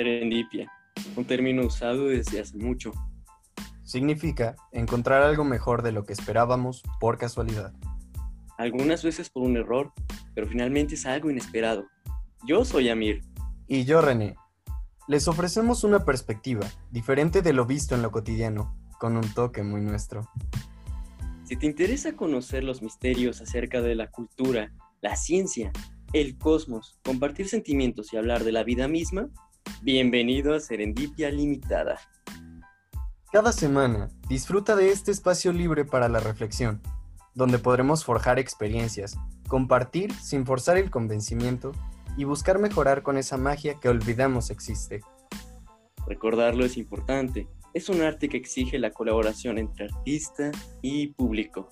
Serendipia, un término usado desde hace mucho. Significa encontrar algo mejor de lo que esperábamos por casualidad. Algunas veces por un error, pero finalmente es algo inesperado. Yo soy Amir. Y yo, René. Les ofrecemos una perspectiva diferente de lo visto en lo cotidiano, con un toque muy nuestro. Si te interesa conocer los misterios acerca de la cultura, la ciencia, el cosmos, compartir sentimientos y hablar de la vida misma, bienvenido a Serendipia Limitada. Cada semana disfruta de este espacio libre para la reflexión, donde podremos forjar experiencias, compartir sin forzar el convencimiento y buscar mejorar con esa magia que olvidamos existe. Recordarlo es importante. Es un arte que exige la colaboración entre artista y público.